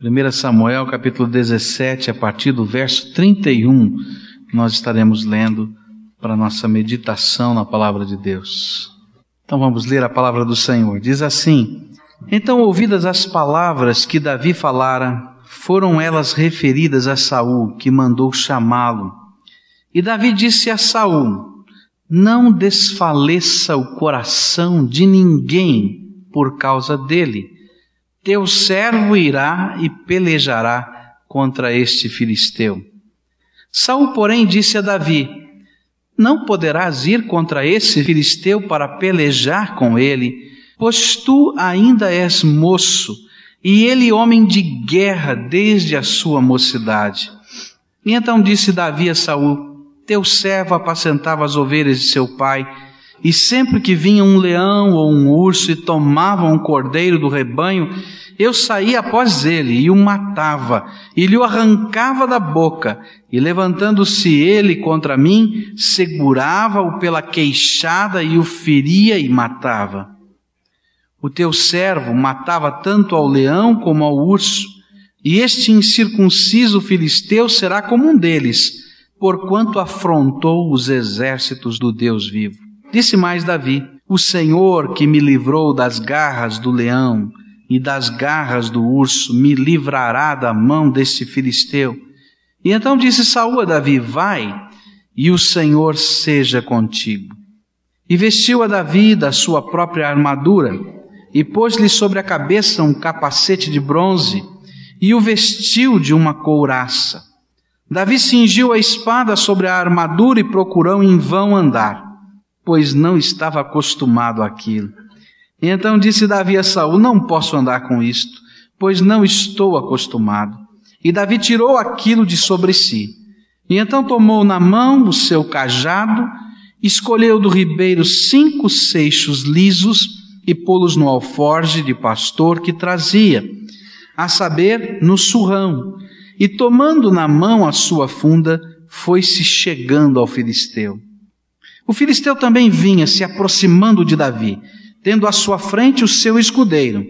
1 Samuel capítulo 17, a partir do verso 31, nós estaremos lendo para nossa meditação na palavra de Deus. Então vamos ler a palavra do Senhor. Diz assim: Então ouvidas as palavras que Davi falara, foram elas referidas a Saul, que mandou chamá-lo. E Davi disse a Saul: Não desfaleça o coração de ninguém por causa dele teu servo irá e pelejará contra este filisteu. Saul, porém, disse a Davi: Não poderás ir contra esse filisteu para pelejar com ele, pois tu ainda és moço, e ele homem de guerra desde a sua mocidade. E então disse Davi a Saul: Teu servo apacentava as ovelhas de seu pai, e sempre que vinha um leão ou um urso e tomava um cordeiro do rebanho, eu saía após ele e o matava, e lhe o arrancava da boca, e levantando-se ele contra mim, segurava-o pela queixada e o feria e matava. O teu servo matava tanto ao leão como ao urso, e este incircunciso filisteu será como um deles, porquanto afrontou os exércitos do Deus vivo. Disse mais Davi: O Senhor que me livrou das garras do leão e das garras do urso me livrará da mão deste filisteu. E então disse Saul a Davi: Vai, e o Senhor seja contigo. E vestiu a Davi da sua própria armadura, e pôs-lhe sobre a cabeça um capacete de bronze, e o vestiu de uma couraça. Davi cingiu a espada sobre a armadura e procurou em vão andar pois não estava acostumado àquilo. Então disse Davi a Saul: Não posso andar com isto, pois não estou acostumado. E Davi tirou aquilo de sobre si. E então tomou na mão o seu cajado, escolheu do ribeiro cinco seixos lisos e pô-los no alforge de pastor que trazia, a saber, no surrão. E tomando na mão a sua funda, foi-se chegando ao filisteu. O filisteu também vinha se aproximando de Davi, tendo à sua frente o seu escudeiro.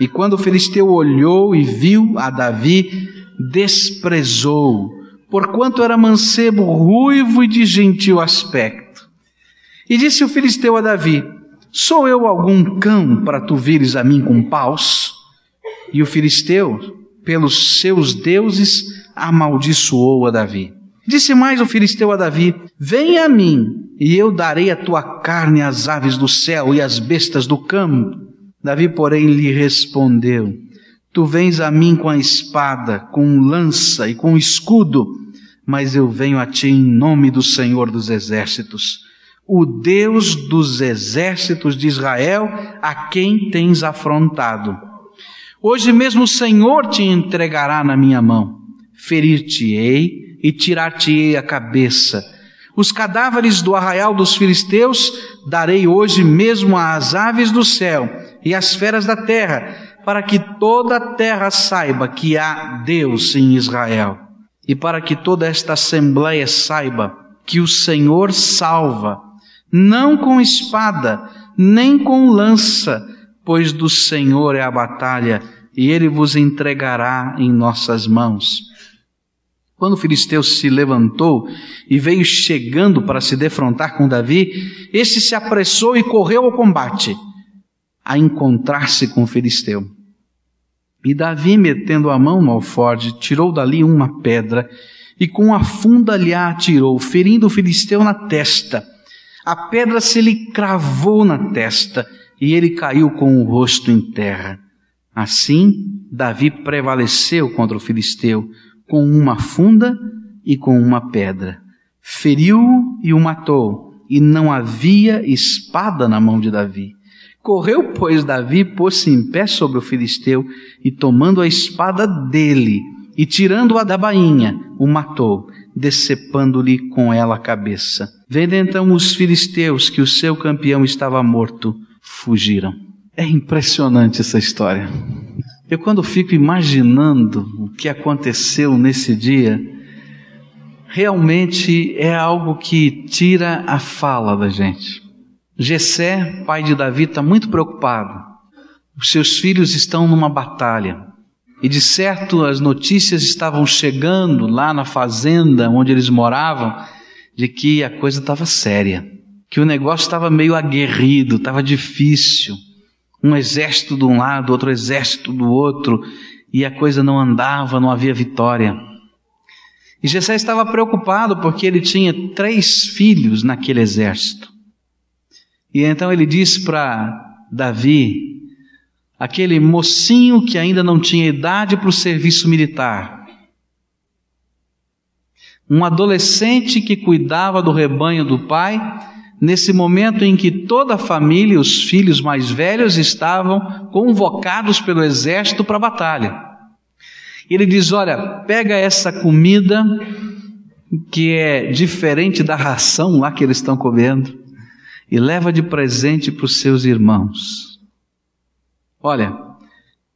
E quando o filisteu olhou e viu a Davi, desprezou, porquanto era mancebo, ruivo e de gentil aspecto. E disse o filisteu a Davi: Sou eu algum cão para tu vires a mim com paus? E o filisteu, pelos seus deuses, amaldiçoou a Davi. Disse mais o filisteu a Davi: Venha a mim, e eu darei a tua carne às aves do céu e às bestas do campo. Davi, porém, lhe respondeu: Tu vens a mim com a espada, com lança e com escudo, mas eu venho a ti em nome do Senhor dos exércitos, o Deus dos exércitos de Israel, a quem tens afrontado. Hoje mesmo o Senhor te entregará na minha mão. Ferir-te-ei e tirar-te-ei a cabeça os cadáveres do arraial dos filisteus darei hoje mesmo às aves do céu e às feras da terra, para que toda a terra saiba que há Deus em Israel, e para que toda esta assembleia saiba que o Senhor salva, não com espada, nem com lança, pois do Senhor é a batalha, e ele vos entregará em nossas mãos. Quando o filisteu se levantou e veio chegando para se defrontar com Davi, este se apressou e correu ao combate, a encontrar-se com o filisteu. E Davi, metendo a mão no alforge, tirou dali uma pedra e com a funda lhe a atirou, ferindo o filisteu na testa. A pedra se lhe cravou na testa e ele caiu com o rosto em terra. Assim, Davi prevaleceu contra o filisteu com uma funda e com uma pedra. Feriu-o e o matou, e não havia espada na mão de Davi. Correu, pois, Davi, pôs-se em pé sobre o filisteu, e tomando a espada dele, e tirando-a da bainha, o matou, decepando-lhe com ela a cabeça. Vendo então os filisteus que o seu campeão estava morto, fugiram. É impressionante essa história. Eu, quando fico imaginando o que aconteceu nesse dia, realmente é algo que tira a fala da gente. Jessé, pai de Davi, está muito preocupado. Os seus filhos estão numa batalha. E de certo as notícias estavam chegando lá na fazenda onde eles moravam de que a coisa estava séria, que o negócio estava meio aguerrido, estava difícil. Um exército de um lado, outro exército do outro, e a coisa não andava, não havia vitória. E Jessé estava preocupado porque ele tinha três filhos naquele exército. E então ele disse para Davi, aquele mocinho que ainda não tinha idade para o serviço militar, um adolescente que cuidava do rebanho do pai, nesse momento em que toda a família, os filhos mais velhos, estavam convocados pelo exército para a batalha. Ele diz: Olha, pega essa comida que é diferente da ração lá que eles estão comendo e leva de presente para os seus irmãos. Olha,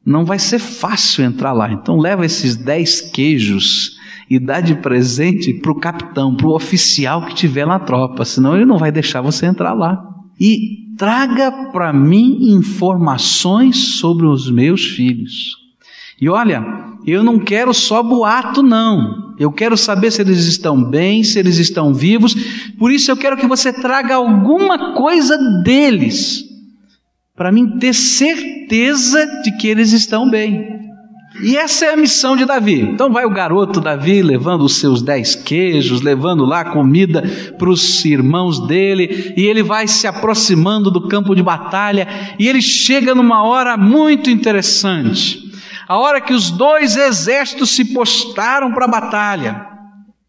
não vai ser fácil entrar lá, então leva esses dez queijos e dá de presente para o capitão, para o oficial que tiver na tropa, senão ele não vai deixar você entrar lá. E traga para mim informações sobre os meus filhos. E olha, eu não quero só boato, não. Eu quero saber se eles estão bem, se eles estão vivos. Por isso eu quero que você traga alguma coisa deles para mim ter certeza de que eles estão bem. E essa é a missão de Davi. Então vai o garoto Davi levando os seus dez queijos, levando lá comida para os irmãos dele, e ele vai se aproximando do campo de batalha, e ele chega numa hora muito interessante. A hora que os dois exércitos se postaram para a batalha.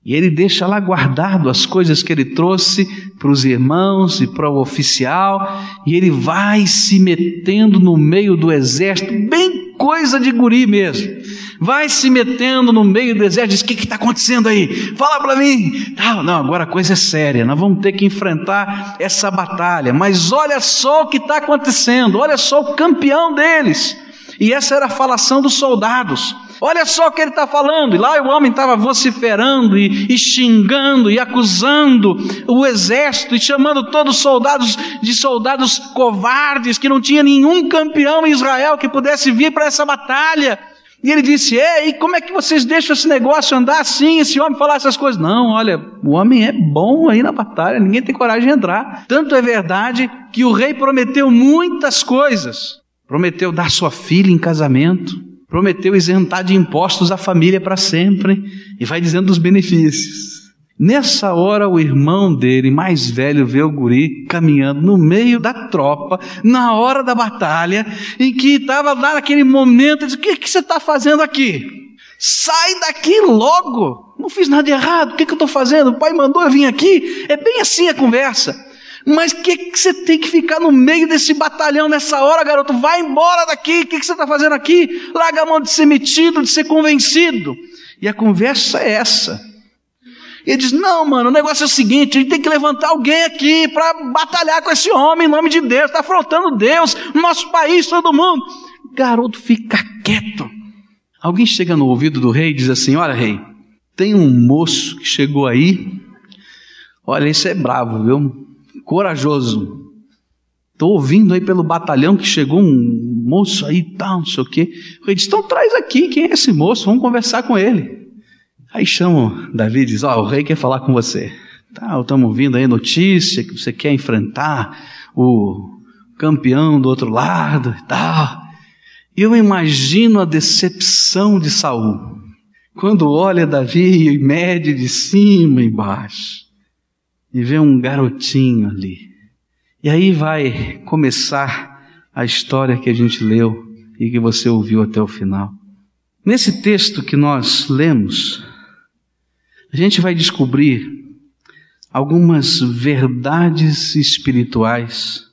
E ele deixa lá guardado as coisas que ele trouxe para os irmãos e para o oficial, e ele vai se metendo no meio do exército, bem coisa de guri mesmo. Vai se metendo no meio do exército, diz: O que está acontecendo aí? Fala para mim. Não, não, agora a coisa é séria, nós vamos ter que enfrentar essa batalha, mas olha só o que está acontecendo, olha só o campeão deles. E essa era a falação dos soldados. Olha só o que ele está falando. E lá o homem estava vociferando e, e, xingando e acusando o exército e chamando todos os soldados de soldados covardes, que não tinha nenhum campeão em Israel que pudesse vir para essa batalha. E ele disse: Ei, como é que vocês deixam esse negócio andar assim, esse homem falar essas coisas? Não, olha, o homem é bom aí na batalha, ninguém tem coragem de entrar. Tanto é verdade que o rei prometeu muitas coisas. Prometeu dar sua filha em casamento, prometeu isentar de impostos a família para sempre, e vai dizendo dos benefícios. Nessa hora, o irmão dele, mais velho, vê o guri caminhando no meio da tropa, na hora da batalha, em que estava lá naquele momento, diz: O que, que você está fazendo aqui? Sai daqui logo! Não fiz nada de errado, o que, que eu estou fazendo? O pai mandou eu vir aqui. É bem assim a conversa. Mas que, que você tem que ficar no meio desse batalhão nessa hora, garoto? Vai embora daqui. O que, que você está fazendo aqui? Larga a mão de ser metido, de ser convencido. E a conversa é essa. Ele diz: Não, mano, o negócio é o seguinte: a gente tem que levantar alguém aqui para batalhar com esse homem em nome de Deus. Está afrontando Deus, nosso país, todo mundo. O garoto fica quieto. Alguém chega no ouvido do rei e diz assim: Olha, rei, tem um moço que chegou aí. Olha, esse é bravo, viu? Corajoso. Estou ouvindo aí pelo batalhão que chegou um moço aí tal, não sei o quê. Rei diz: então traz aqui, quem é esse moço? Vamos conversar com ele. Aí chama Davi e diz: Ó, oh, o rei quer falar com você. Tá, estamos ouvindo aí notícia que você quer enfrentar o campeão do outro lado e tal. Eu imagino a decepção de Saul quando olha Davi e mede de cima e embaixo e vê um garotinho ali. E aí vai começar a história que a gente leu e que você ouviu até o final. Nesse texto que nós lemos, a gente vai descobrir algumas verdades espirituais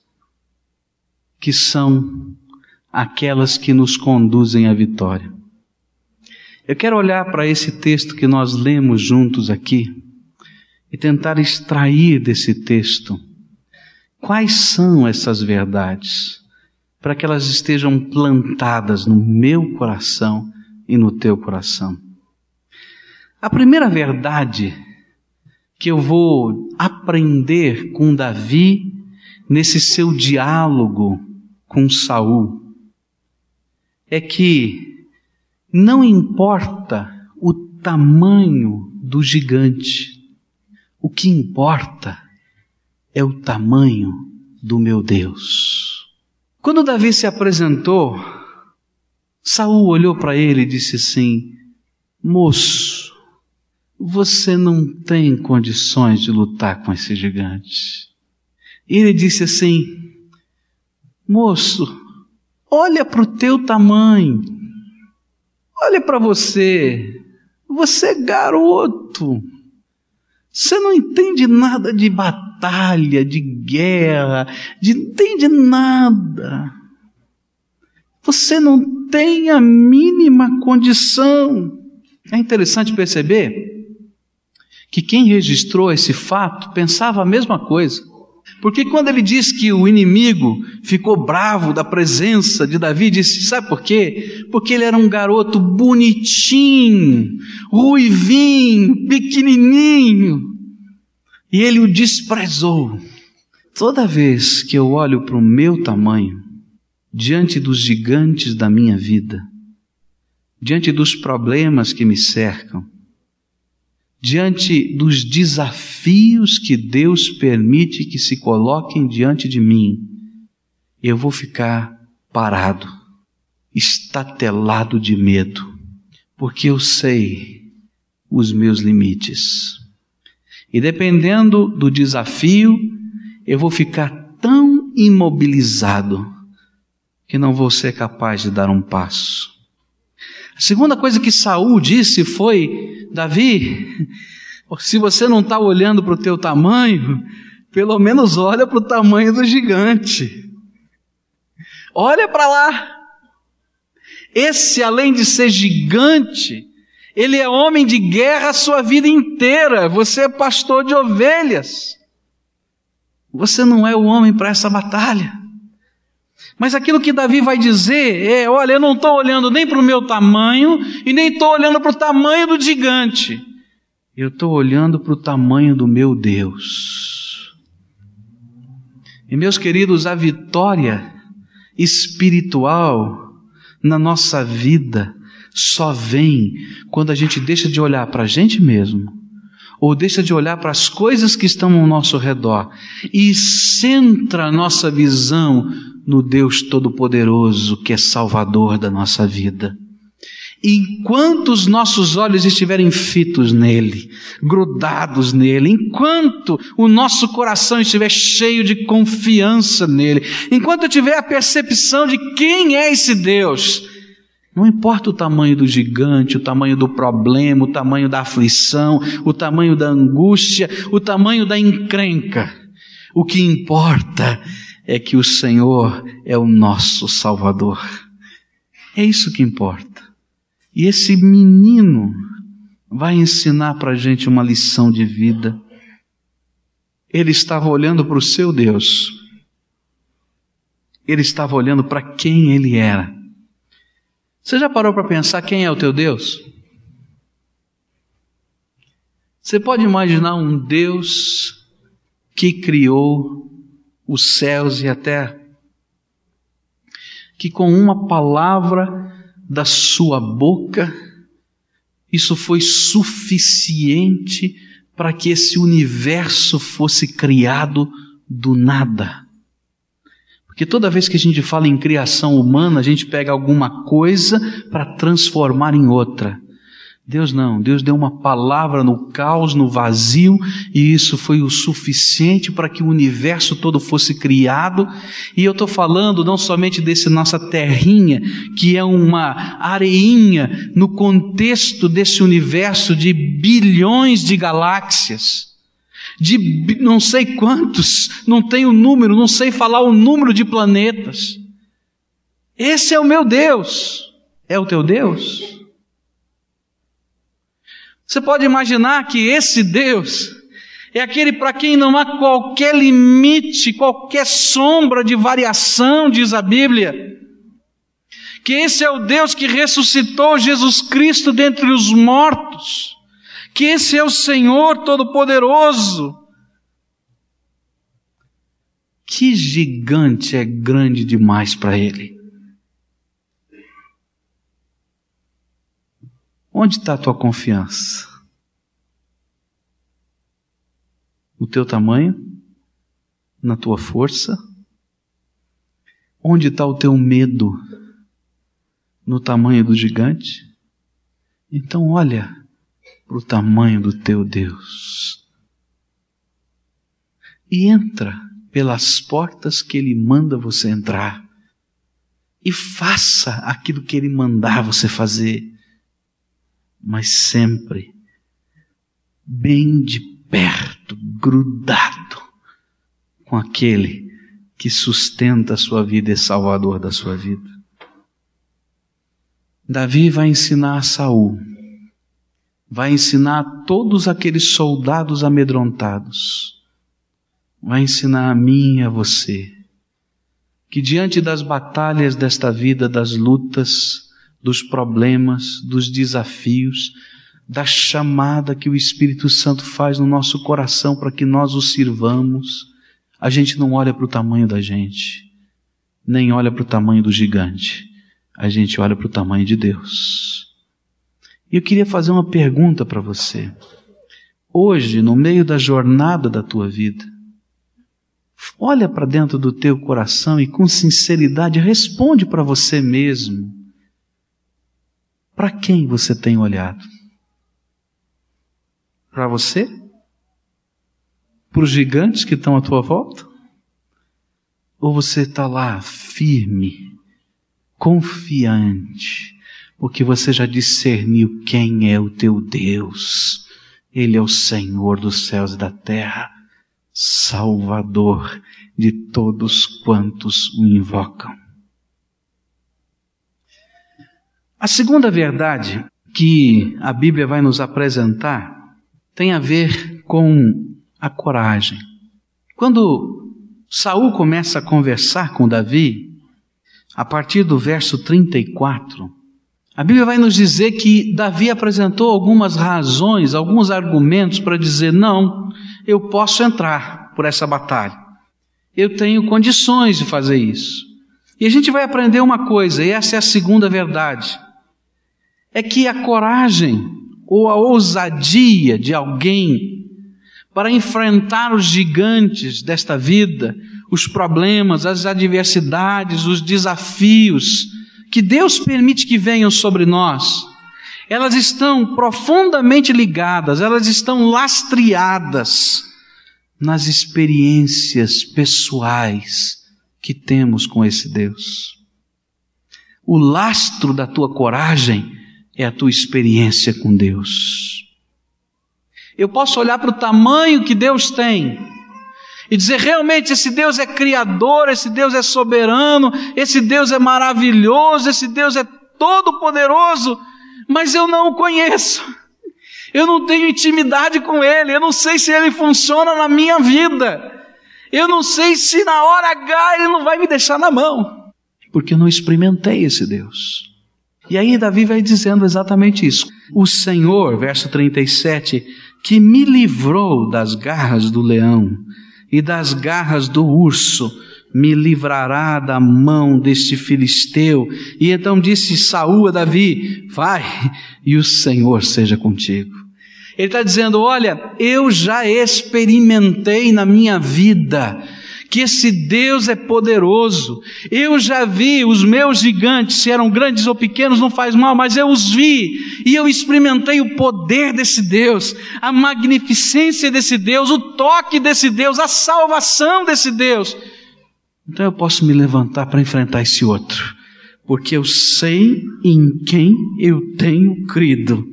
que são aquelas que nos conduzem à vitória. Eu quero olhar para esse texto que nós lemos juntos aqui e tentar extrair desse texto quais são essas verdades, para que elas estejam plantadas no meu coração e no teu coração. A primeira verdade que eu vou aprender com Davi nesse seu diálogo com Saul é que Não importa o tamanho do gigante, o que importa é o tamanho do meu Deus. Quando Davi se apresentou, Saul olhou para ele e disse assim: Moço, você não tem condições de lutar com esse gigante. E ele disse assim: Moço, olha para o teu tamanho, olha para você, você é garoto, você não entende nada de batalha, de guerra, de entende nada. Você não tem a mínima condição. É interessante perceber que quem registrou esse fato pensava a mesma coisa. Porque quando ele diz que o inimigo ficou bravo da presença de Davi, disse: Sabe por quê? Porque ele era um garoto bonitinho, ruivinho, pequenininho. E ele o desprezou. Toda vez que eu olho para o meu tamanho, diante dos gigantes da minha vida, diante dos problemas que me cercam, diante dos desafios que Deus permite que se coloquem diante de mim, eu vou ficar parado, estatelado de medo, porque eu sei os meus limites. E dependendo do desafio, eu vou ficar tão imobilizado que não vou ser capaz de dar um passo. A segunda coisa que Saul disse foi: Davi, se você não está olhando para o teu tamanho, pelo menos olha para o tamanho do gigante. Olha para lá. Esse, além de ser gigante, ele é homem de guerra a sua vida inteira. Você é pastor de ovelhas. Você não é o homem para essa batalha. Mas aquilo que Davi vai dizer é: olha, eu não estou olhando nem para o meu tamanho e nem estou olhando para o tamanho do gigante. Eu estou olhando para o tamanho do meu Deus. E meus queridos, a vitória espiritual na nossa vida só vem quando a gente deixa de olhar para a gente mesmo ou deixa de olhar para as coisas que estão ao nosso redor e centra a nossa visão no Deus Todo-Poderoso que é Salvador da nossa vida. Enquanto os nossos olhos estiverem fitos nele, grudados nele, enquanto o nosso coração estiver cheio de confiança nele, enquanto eu tiver a percepção de quem é esse Deus, não importa o tamanho do gigante, o tamanho do problema, o tamanho da aflição, o tamanho da angústia, o tamanho da encrenca, o que importa é que o Senhor é o nosso Salvador. É isso que importa. E esse menino vai ensinar para a gente uma lição de vida. Ele estava olhando para o seu Deus. Ele estava olhando para quem ele era. Você já parou para pensar quem é o teu Deus? Você pode imaginar um Deus que criou os céus e a terra, que com uma palavra da sua boca, isso foi suficiente para que esse universo fosse criado do nada. Porque toda vez que a gente fala em criação humana, a gente pega alguma coisa para transformar em outra. Deus não, Deus deu uma palavra no caos, no vazio, e isso foi o suficiente para que o universo todo fosse criado. E eu estou falando não somente desse nossa terrinha, que é uma areinha no contexto desse universo de bilhões de galáxias, de não sei quantos, não tenho número, não sei falar o número de planetas. Esse é o meu Deus. É o teu Deus? Você pode imaginar que esse Deus é aquele para quem não há qualquer limite, qualquer sombra de variação, diz a Bíblia. Que esse é o Deus que ressuscitou Jesus Cristo dentre os mortos. Que esse é o Senhor Todo-Poderoso. Que gigante é grande demais para Ele. Onde está a tua confiança? No teu tamanho? Na tua força? Onde está o teu medo? No tamanho do gigante? Então olha para o tamanho do teu Deus. E entra pelas portas que Ele manda você entrar. E faça aquilo que Ele mandar você fazer. Mas sempre bem de perto, grudado com aquele que sustenta a sua vida e salvador da sua vida. Davi vai ensinar a Saul, vai ensinar a todos aqueles soldados amedrontados, vai ensinar a mim e a você, que diante das batalhas desta vida, das lutas, dos problemas, dos desafios, da chamada que o Espírito Santo faz no nosso coração para que nós o sirvamos, a gente não olha para o tamanho da gente, nem olha para o tamanho do gigante, a gente olha para o tamanho de Deus. E eu queria fazer uma pergunta para você. Hoje, no meio da jornada da tua vida, olha para dentro do teu coração e com sinceridade responde para você mesmo. Para quem você tem olhado? Para você? Para os gigantes que estão à tua volta? Ou você está lá firme, confiante, porque você já discerniu quem é o teu Deus? Ele é o Senhor dos céus e da terra, Salvador de todos quantos o invocam. A segunda verdade que a Bíblia vai nos apresentar tem a ver com a coragem. Quando Saul começa a conversar com Davi, a partir do verso 34, a Bíblia vai nos dizer que Davi apresentou algumas razões, alguns argumentos para dizer: não, eu posso entrar por essa batalha. Eu tenho condições de fazer isso. E a gente vai aprender uma coisa, e essa é a segunda verdade: é que a coragem ou a ousadia de alguém para enfrentar os gigantes desta vida, os problemas, as adversidades, os desafios que Deus permite que venham sobre nós, elas estão profundamente ligadas, elas estão lastreadas nas experiências pessoais que temos com esse Deus. O lastro da tua coragem é a tua experiência com Deus. Eu posso olhar para o tamanho que Deus tem e dizer realmente esse Deus é criador, esse Deus é soberano, esse Deus é maravilhoso, esse Deus é todo poderoso, mas eu não o conheço. Eu não tenho intimidade com ele, eu não sei se ele funciona na minha vida. Eu não sei se na hora H ele não vai me deixar na mão, porque eu não experimentei esse Deus. E aí Davi vai dizendo exatamente isso. O Senhor, verso 37, que me livrou das garras do leão e das garras do urso, me livrará da mão deste filisteu. E então disse Saúl a Davi: Vai, e o Senhor seja contigo. Ele está dizendo: Olha, eu já experimentei na minha vida que esse Deus é poderoso. Eu já vi os meus gigantes, se eram grandes ou pequenos, não faz mal, mas eu os vi e eu experimentei o poder desse Deus, a magnificência desse Deus, o toque desse Deus, a salvação desse Deus. Então eu posso me levantar para enfrentar esse outro, porque eu sei em quem eu tenho crido,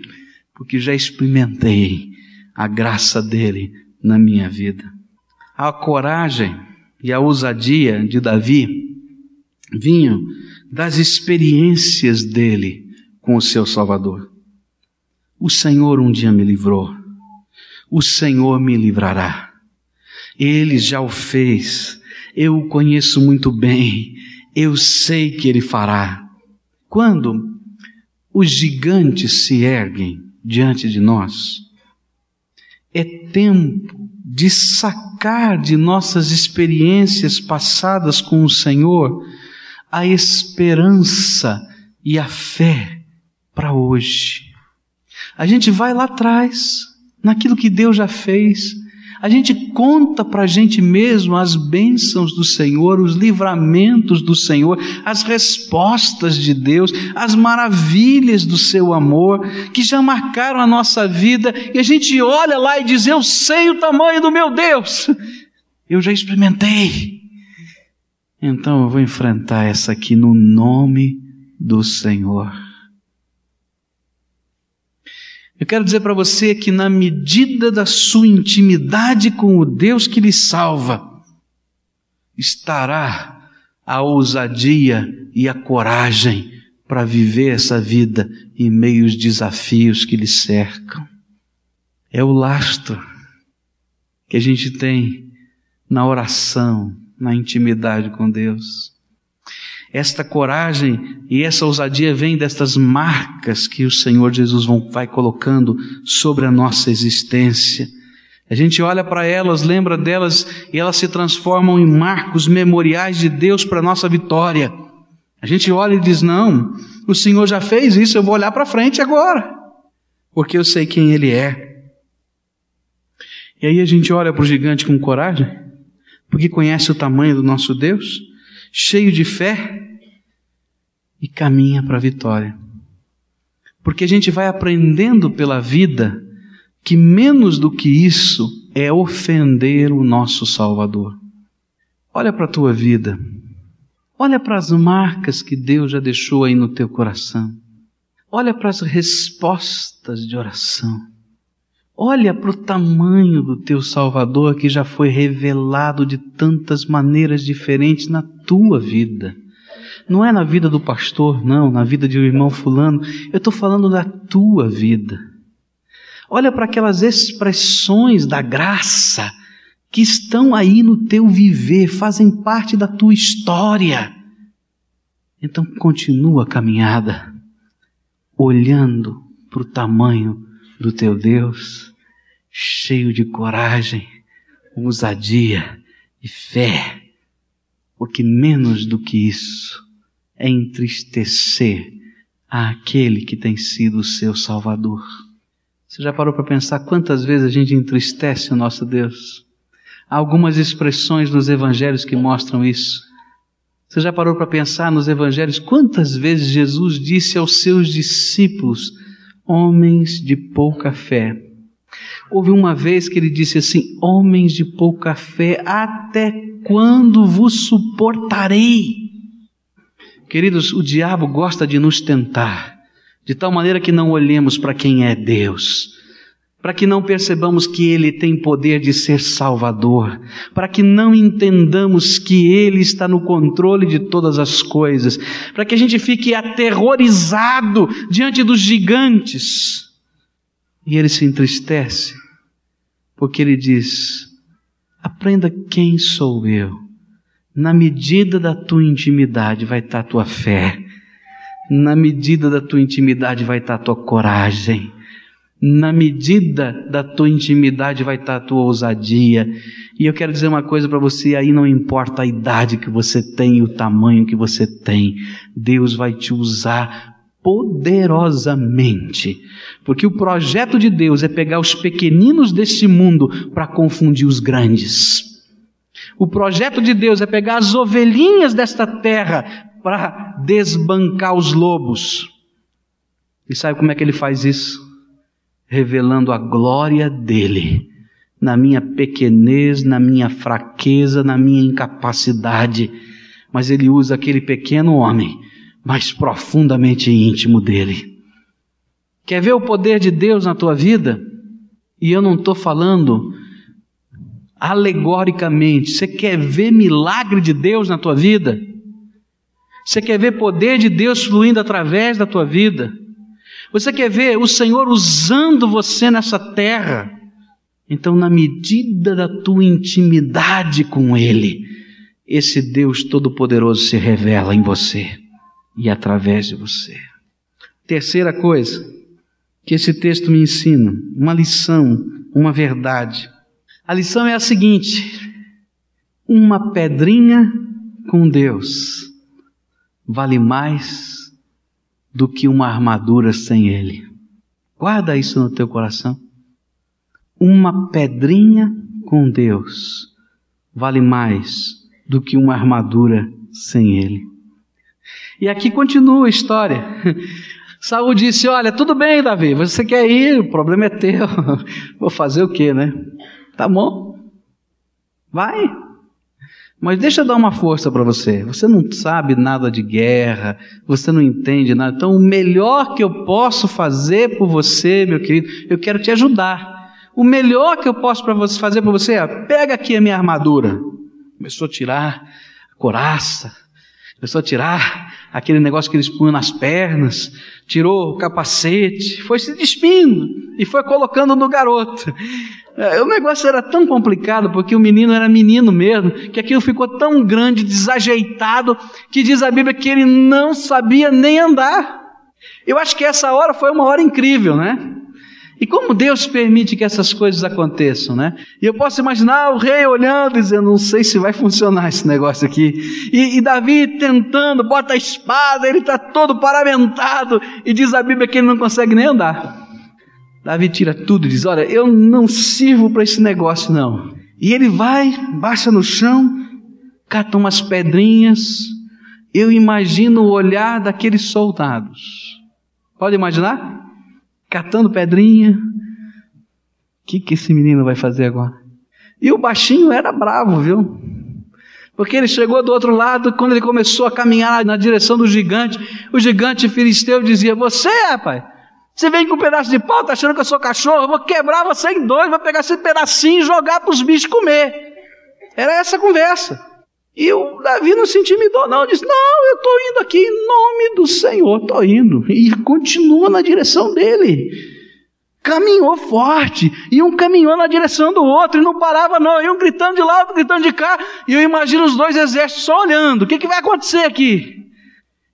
porque já experimentei a graça dele na minha vida. A coragem e a ousadia de Davi vinham das experiências dele com o seu Salvador. O Senhor um dia me livrou, o Senhor me livrará. Ele já o fez, eu o conheço muito bem, eu sei que ele fará. Quando os gigantes se erguem diante de nós, é tempo de sacar de nossas experiências passadas com o Senhor a esperança e a fé para hoje. A gente vai lá atrás, naquilo que Deus já fez, a gente conta para a gente mesmo as bênçãos do Senhor, os livramentos do Senhor, as respostas de Deus, as maravilhas do seu amor, que já marcaram a nossa vida, e a gente olha lá e diz: Eu sei o tamanho do meu Deus, eu já experimentei. Então eu vou enfrentar essa aqui no nome do Senhor. Eu quero dizer para você que, na medida da sua intimidade com o Deus que lhe salva, estará a ousadia e a coragem para viver essa vida em meio aos desafios que lhe cercam. É o lastro que a gente tem na oração, na intimidade com Deus. Esta coragem e essa ousadia vem destas marcas que o Senhor Jesus vai colocando sobre a nossa existência. A gente olha para elas, lembra delas e elas se transformam em marcos memoriais de Deus para a nossa vitória. A gente olha e diz: Não, o Senhor já fez isso, eu vou olhar para frente agora, porque eu sei quem Ele é. E aí a gente olha para o gigante com coragem, porque conhece o tamanho do nosso Deus cheio de fé e caminha para a vitória. Porque a gente vai aprendendo pela vida que menos do que isso é ofender o nosso Salvador. Olha para a tua vida. Olha para as marcas que Deus já deixou aí no teu coração. Olha para as respostas de oração. Olha para o tamanho do teu Salvador que já foi revelado de tantas maneiras diferentes na tua vida. Não é na vida do pastor, não, na vida de um irmão fulano. Eu estou falando da tua vida. Olha para aquelas expressões da graça que estão aí no teu viver, fazem parte da tua história. Então continua a caminhada, olhando para o tamanho do teu Deus, cheio de coragem, ousadia e fé, porque menos do que isso é entristecer aquele que tem sido o seu Salvador. Você já parou para pensar quantas vezes a gente entristece o nosso Deus? Há algumas expressões nos evangelhos que mostram isso. Você já parou para pensar nos evangelhos quantas vezes Jesus disse aos seus discípulos: homens de pouca fé. Houve uma vez que ele disse assim: Homens de pouca fé, até quando vos suportarei? Queridos, o diabo gosta de nos tentar, de tal maneira que não olhemos para quem é Deus, para que não percebamos que Ele tem poder de ser Salvador, para que não entendamos que Ele está no controle de todas as coisas, para que a gente fique aterrorizado diante dos gigantes. E Ele se entristece, porque Ele diz: aprenda quem sou eu. Na medida da tua intimidade vai estar a tua fé, na medida da tua intimidade vai estar a tua coragem na medida da tua intimidade vai estar a tua ousadia. E eu quero dizer uma coisa para você, aí não importa a idade que você tem, o tamanho que você tem, Deus vai te usar poderosamente. Porque o projeto de Deus é pegar os pequeninos deste mundo para confundir os grandes. O projeto de Deus é pegar as ovelhinhas desta terra para desbancar os lobos. E sabe como é que ele faz isso? Revelando a glória dele na minha pequenez, na minha fraqueza, na minha incapacidade. Mas ele usa aquele pequeno homem mais profundamente íntimo dele. Quer ver o poder de Deus na tua vida? E eu não estou falando alegoricamente. Você quer ver milagre de Deus na tua vida? Você quer ver poder de Deus fluindo através da tua vida? Você quer ver o Senhor usando você nessa terra? Então, na medida da tua intimidade com Ele, esse Deus Todo-Poderoso se revela em você e através de você. Terceira coisa que esse texto me ensina, uma lição, uma verdade. A lição é a seguinte: uma pedrinha com Deus vale mais do que uma armadura sem ele. Guarda isso no teu coração. Uma pedrinha com Deus vale mais do que uma armadura sem Ele. E aqui continua a história. Saul disse: Olha, tudo bem, Davi, você quer ir, o problema é teu. Vou fazer o quê, né? Tá bom. Vai. Mas deixa eu dar uma força para você. Você não sabe nada de guerra, você não entende nada. Então, o melhor que eu posso fazer por você, meu querido, eu quero te ajudar. O melhor que eu posso para você fazer para você é: pega aqui a minha armadura. Começou a tirar a coraça, começou a tirar aquele negócio que eles punham nas pernas, tirou o capacete, foi se despindo e foi colocando no garoto. É, o negócio era tão complicado, porque o menino era menino mesmo, que aquilo ficou tão grande, desajeitado, que diz a Bíblia que ele não sabia nem andar. Eu acho que essa hora foi uma hora incrível, né? E como Deus permite que essas coisas aconteçam, né? E eu posso imaginar o rei olhando e dizendo: não sei se vai funcionar esse negócio aqui. E, e Davi tentando, bota a espada, ele está todo paramentado, e diz a Bíblia que ele não consegue nem andar. Davi tira tudo e diz: Olha, eu não sirvo para esse negócio, não. E ele vai, baixa no chão, cata umas pedrinhas. Eu imagino o olhar daqueles soldados. Pode imaginar? Catando pedrinha. O que, que esse menino vai fazer agora? E o baixinho era bravo, viu? Porque ele chegou do outro lado, quando ele começou a caminhar na direção do gigante, o gigante filisteu dizia: Você, rapaz, você vem com um pedaço de pau, tá achando que eu sou cachorro? Eu vou quebrar você em dois, vou pegar esse pedacinho e jogar para os bichos comer. Era essa a conversa. E o Davi não se intimidou, não. Disse: Não, eu estou indo aqui em nome do Senhor, estou indo. E continua na direção dele. Caminhou forte, e um caminhou na direção do outro, e não parava, não. E um gritando de lá, outro gritando de cá. E eu imagino os dois exércitos só olhando: o que, que vai acontecer aqui?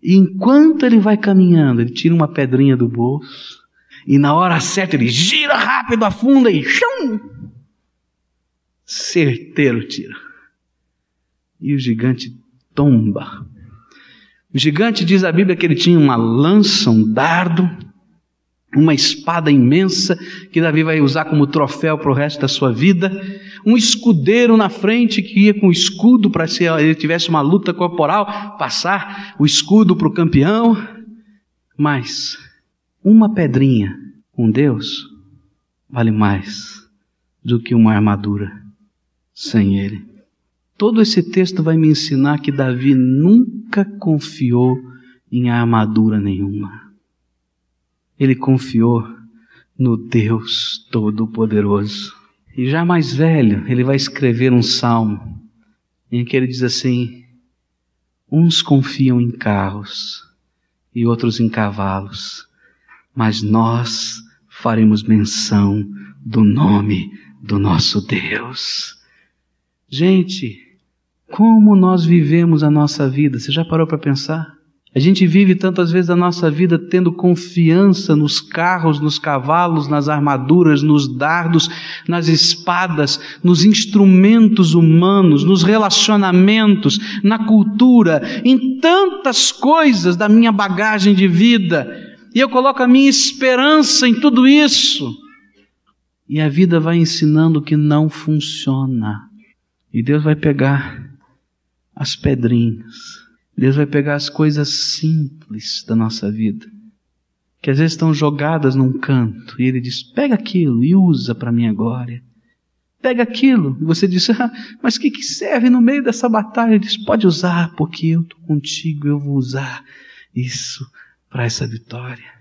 E enquanto ele vai caminhando, ele tira uma pedrinha do bolso, e na hora certa ele gira rápido, afunda e chum! Certeiro tira e o gigante tomba. O gigante diz a Bíblia que ele tinha uma lança, um dardo, uma espada imensa que Davi vai usar como troféu para o resto da sua vida, um escudeiro na frente que ia com o escudo para se ele tivesse uma luta corporal, passar o escudo para o campeão, mas uma pedrinha com Deus vale mais do que uma armadura sem Ele. Todo esse texto vai me ensinar que Davi nunca confiou em armadura nenhuma. Ele confiou no Deus Todo-Poderoso. E já mais velho, ele vai escrever um salmo em que ele diz assim: Uns confiam em carros e outros em cavalos, mas nós faremos menção do nome do nosso Deus. Gente, como nós vivemos a nossa vida? Você já parou para pensar? A gente vive tantas vezes a nossa vida tendo confiança nos carros, nos cavalos, nas armaduras, nos dardos, nas espadas, nos instrumentos humanos, nos relacionamentos, na cultura, em tantas coisas da minha bagagem de vida. E eu coloco a minha esperança em tudo isso. E a vida vai ensinando que não funciona. E Deus vai pegar as pedrinhas. Deus vai pegar as coisas simples da nossa vida, que às vezes estão jogadas num canto, e Ele diz: pega aquilo e usa para minha glória. Pega aquilo, e você diz: ah, mas o que, que serve no meio dessa batalha? Ele diz: pode usar, porque eu estou contigo, eu vou usar isso para essa vitória.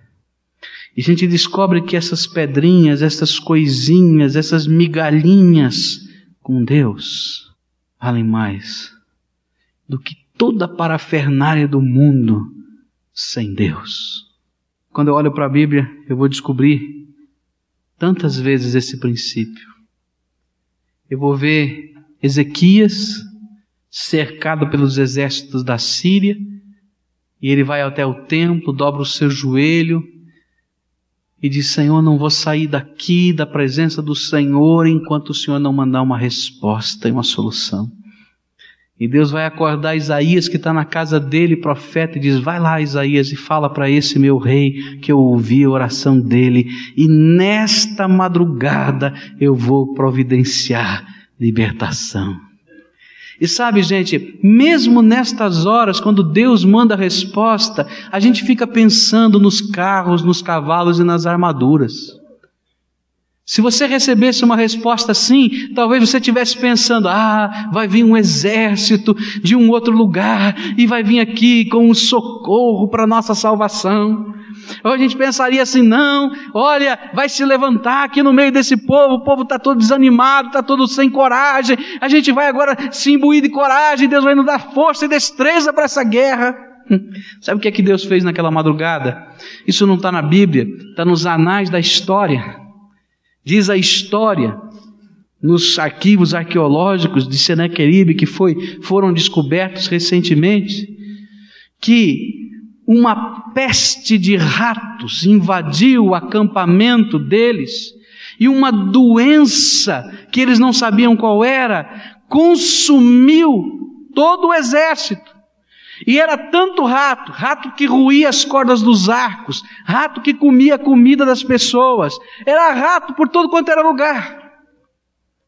E a gente descobre que essas pedrinhas, essas coisinhas, essas migalhinhas com Deus valem mais do que toda a parafernália do mundo sem Deus. Quando eu olho para a Bíblia, eu vou descobrir tantas vezes esse princípio. Eu vou ver Ezequias cercado pelos exércitos da Síria, e ele vai até o templo, dobra o seu joelho e diz: Senhor, não vou sair daqui da presença do Senhor enquanto o Senhor não mandar uma resposta e uma solução. E Deus vai acordar Isaías, que está na casa dele, profeta, e diz: Vai lá, Isaías, e fala para esse meu rei que eu ouvi a oração dele, e nesta madrugada eu vou providenciar libertação. E sabe, gente, mesmo nestas horas, quando Deus manda a resposta, a gente fica pensando nos carros, nos cavalos e nas armaduras. Se você recebesse uma resposta assim, talvez você estivesse pensando: ah, vai vir um exército de um outro lugar e vai vir aqui com um socorro para nossa salvação. Ou a gente pensaria assim: não, olha, vai se levantar aqui no meio desse povo, o povo está todo desanimado, está todo sem coragem, a gente vai agora se imbuir de coragem, Deus vai nos dar força e destreza para essa guerra. Sabe o que é que Deus fez naquela madrugada? Isso não está na Bíblia, está nos anais da história. Diz a história nos arquivos arqueológicos de Senequeribe que foi, foram descobertos recentemente que uma peste de ratos invadiu o acampamento deles e uma doença que eles não sabiam qual era consumiu todo o exército. E era tanto rato, rato que ruía as cordas dos arcos, rato que comia a comida das pessoas, era rato por todo quanto era lugar.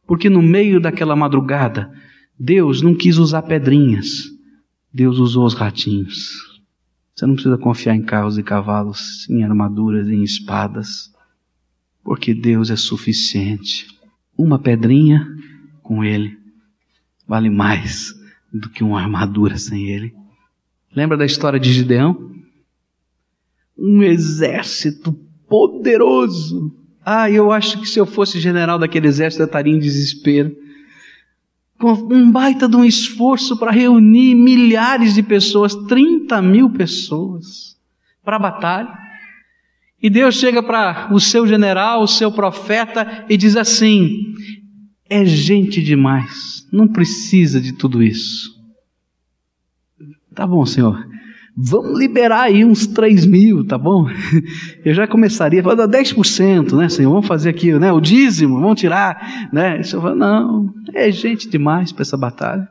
Porque no meio daquela madrugada, Deus não quis usar pedrinhas, Deus usou os ratinhos. Você não precisa confiar em carros e cavalos, em armaduras, em espadas, porque Deus é suficiente. Uma pedrinha com Ele vale mais do que uma armadura sem Ele. Lembra da história de Gideão? Um exército poderoso. Ah, eu acho que se eu fosse general daquele exército eu estaria em desespero. Com um baita de um esforço para reunir milhares de pessoas, 30 mil pessoas, para a batalha. E Deus chega para o seu general, o seu profeta, e diz assim: é gente demais, não precisa de tudo isso. Tá bom, Senhor. Vamos liberar aí uns 3 mil, tá bom? Eu já começaria, vou dar 10%, né, Senhor? Vamos fazer aqui, né? O dízimo, vamos tirar, né? O Senhor fala, não, é gente demais para essa batalha.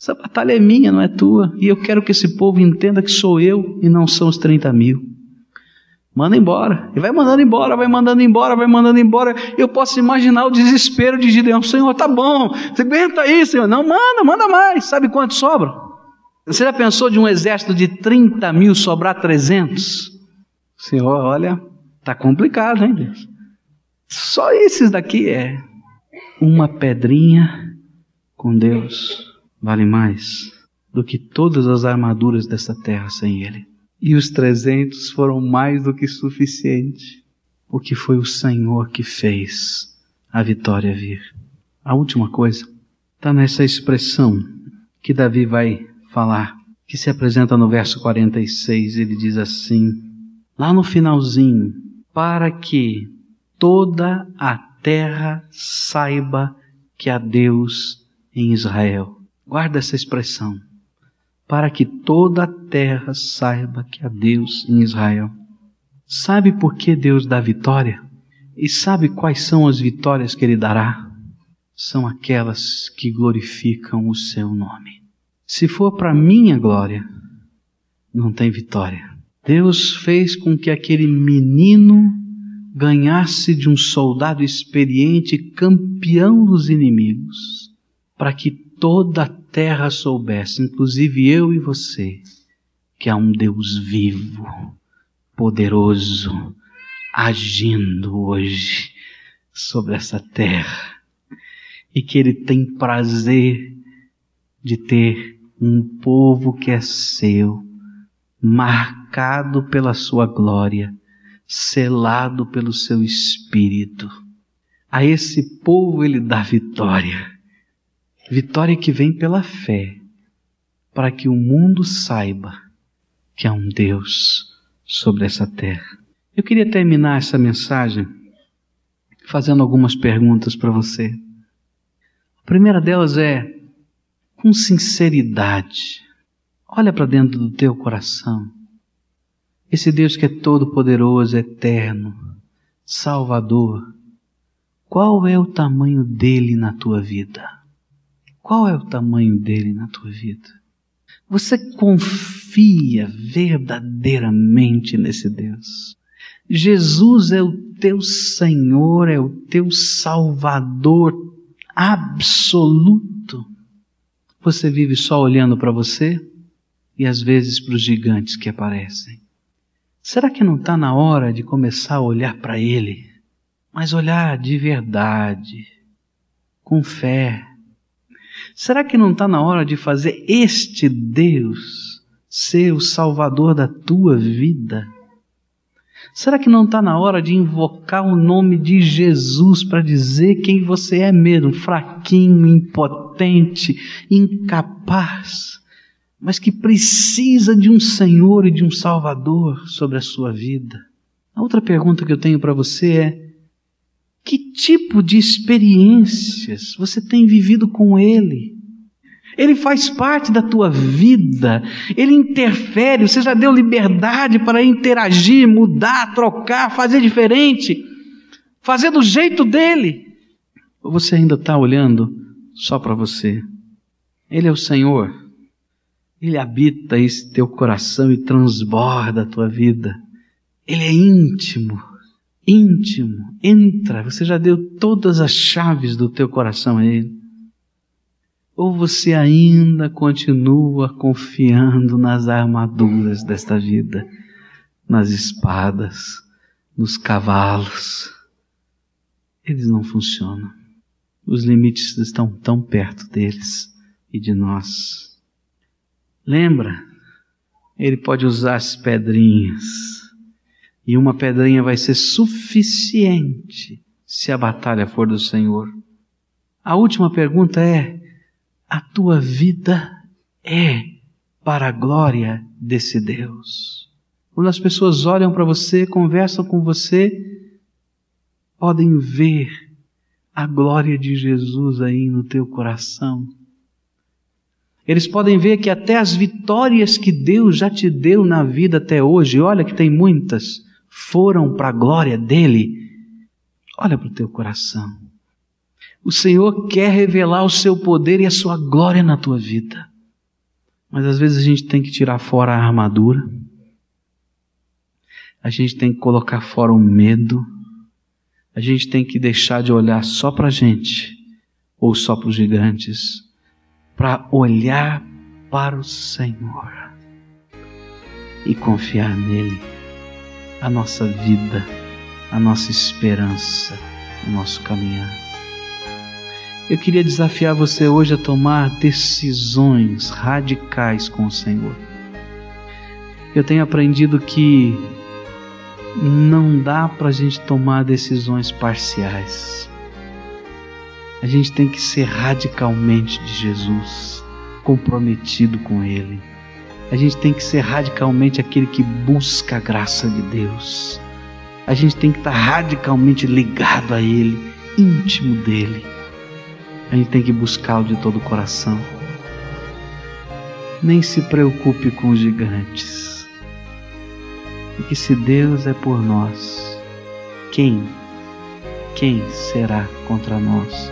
Essa batalha é minha, não é tua. E eu quero que esse povo entenda que sou eu e não são os 30 mil. Manda embora. E vai mandando embora, vai mandando embora, vai mandando embora. Eu posso imaginar o desespero de Gideão. Senhor, tá bom. Você aguenta aí, Senhor. Não, manda, manda mais. Sabe quanto sobra? Você já pensou de um exército de 30 mil sobrar 300? Senhor, olha, tá complicado, hein, Deus? Só esses daqui é uma pedrinha com Deus vale mais do que todas as armaduras dessa terra sem Ele. E os 300 foram mais do que suficiente, porque foi o Senhor que fez a vitória vir. A última coisa está nessa expressão que Davi vai falar, que se apresenta no verso 46, ele diz assim, lá no finalzinho, para que toda a terra saiba que há Deus em Israel. Guarda essa expressão. Para que toda a terra saiba que há Deus em Israel. Sabe por que Deus dá vitória? E sabe quais são as vitórias que Ele dará? São aquelas que glorificam o Seu nome. Se for para minha glória, não tem vitória. Deus fez com que aquele menino ganhasse de um soldado experiente, campeão dos inimigos, para que toda a terra soubesse, inclusive eu e você, que há um Deus vivo, poderoso, agindo hoje sobre essa terra e que Ele tem prazer de ter um povo que é seu, marcado pela sua glória, selado pelo seu espírito. A esse povo ele dá vitória. Vitória que vem pela fé, para que o mundo saiba que há um Deus sobre essa terra. Eu queria terminar essa mensagem fazendo algumas perguntas para você. A primeira delas é: com sinceridade. Olha para dentro do teu coração. Esse Deus que é todo-poderoso, eterno, Salvador, qual é o tamanho dele na tua vida? Qual é o tamanho dele na tua vida? Você confia verdadeiramente nesse Deus? Jesus é o teu Senhor, é o teu Salvador absoluto. Você vive só olhando para você e às vezes para os gigantes que aparecem. Será que não está na hora de começar a olhar para Ele, mas olhar de verdade, com fé? Será que não está na hora de fazer este Deus ser o Salvador da tua vida? Será que não está na hora de invocar o nome de Jesus para dizer quem você é mesmo? Fraquinho, impotente, incapaz, mas que precisa de um Senhor e de um Salvador sobre a sua vida. A outra pergunta que eu tenho para você é: que tipo de experiências você tem vivido com Ele? Ele faz parte da tua vida, ele interfere, você já deu liberdade para interagir, mudar, trocar, fazer diferente, fazer do jeito dele. Ou você ainda está olhando só para você? Ele é o Senhor, ele habita esse teu coração e transborda a tua vida. Ele é íntimo, íntimo. Entra, você já deu todas as chaves do teu coração a ele. Ou você ainda continua confiando nas armaduras desta vida, nas espadas, nos cavalos? Eles não funcionam. Os limites estão tão perto deles e de nós. Lembra? Ele pode usar as pedrinhas. E uma pedrinha vai ser suficiente se a batalha for do Senhor. A última pergunta é: a tua vida é para a glória desse Deus. Quando as pessoas olham para você, conversam com você, podem ver a glória de Jesus aí no teu coração. Eles podem ver que até as vitórias que Deus já te deu na vida até hoje, olha que tem muitas, foram para a glória dele. Olha para o teu coração. O Senhor quer revelar o seu poder e a sua glória na tua vida. Mas às vezes a gente tem que tirar fora a armadura. A gente tem que colocar fora o medo. A gente tem que deixar de olhar só para a gente ou só para os gigantes, para olhar para o Senhor e confiar nele. A nossa vida, a nossa esperança, o nosso caminhar. Eu queria desafiar você hoje a tomar decisões radicais com o Senhor. Eu tenho aprendido que não dá para a gente tomar decisões parciais. A gente tem que ser radicalmente de Jesus, comprometido com Ele. A gente tem que ser radicalmente aquele que busca a graça de Deus. A gente tem que estar radicalmente ligado a Ele, íntimo dele a gente tem que buscá-lo de todo o coração. Nem se preocupe com os gigantes. Porque se Deus é por nós, quem, quem será contra nós?